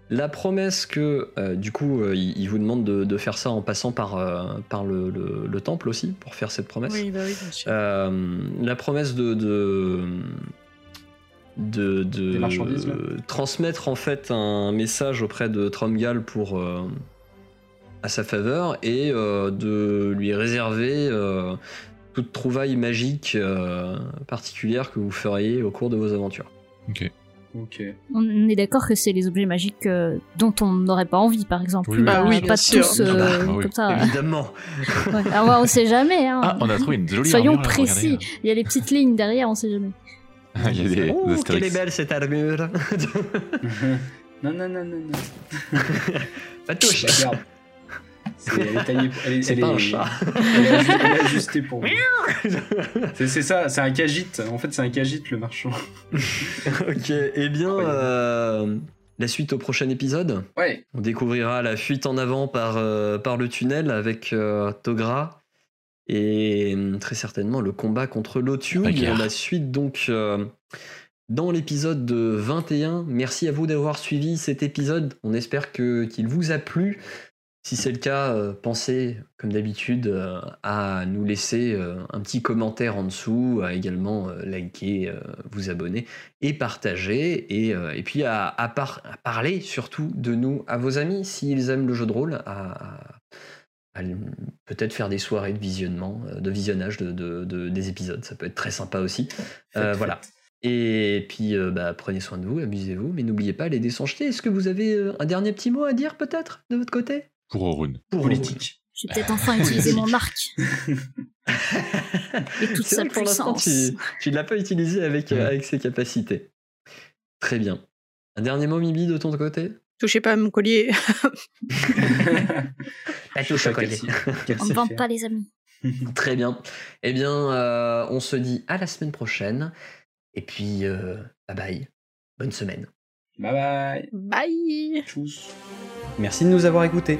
la promesse que, euh, du coup, euh, il, il vous demande de, de faire ça en passant par, euh, par le, le- le temple aussi, pour faire cette promesse. Oui, bah oui, bien sûr. Euh, la promesse de. de de, de Des marchandises, là. transmettre en fait un message auprès de Tromgal pour euh, à sa faveur et euh, de lui réserver euh, toute trouvaille magique euh, particulière que vous feriez au cours de vos aventures. Ok. On est d'accord que c'est les objets magiques euh, dont on n'aurait pas envie, par exemple. Oui, oui. Pas- Ah oui, pas tous euh, Ah bah, oui. comme ça. Évidemment. Ouais. Ah ouais, on sait jamais. Hein. Ah, on a trouvé une jolie Soyons armure, précis. regardez. Il y a les petites lignes derrière, on sait jamais. Il y a des, oh, des quelle est belle cette armure non, non, non, non, non. Pas touche Elle est taillée. Elle est, C'est elle pas est- un chat. Elle est, aju- elle est ajustée pour vous. C'est c'est ça, c'est un Khajiit. En fait, c'est un Khajiit le marchand. ok, eh bien, euh, la suite au prochain épisode. Ouais. On découvrira la fuite en avant par, euh, par le tunnel avec euh, Togra et euh, très certainement le combat contre Lotu. La Et guerre. la suite donc euh, dans l'épisode de 21. Merci à vous d'avoir suivi cet épisode. On espère que qu'il vous a plu. Si c'est le cas, euh, pensez, comme d'habitude, euh, à nous laisser euh, un petit commentaire en dessous, à également liker, vous abonner et partager, et, et puis à, à par- à parler surtout de nous à vos amis, s'ils aiment le jeu de rôle, à, peut-être faire des soirées de visionnement, de visionnage de, de- de- des épisodes, ça peut être très sympa aussi. Voilà. Et puis, euh, bah, prenez soin de vous, amusez-vous, mais n'oubliez pas les dés sont jetés. Est-ce que vous avez euh, un dernier petit mot à dire peut-être de votre côté? Pour Orun. Pour Politique. J'ai peut-être enfin utilisé mon arc et toute C'est sa pour l'instant, puissance. tu, ne l'as pas utilisé avec, euh, Ouais. avec ses capacités. Très bien. Un dernier mot, Mibi, de ton côté? Touchez pas à mon collier. La touche au collier. On ne vend pas les amis. Très bien. Eh bien, euh, on se dit à la semaine prochaine. Et puis, euh, bye bye. Bonne semaine. Bye bye. Bye Tchuss. Merci de nous avoir écoutés.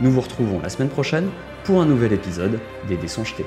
Nous vous retrouvons la semaine prochaine pour un nouvel épisode des dés jetés.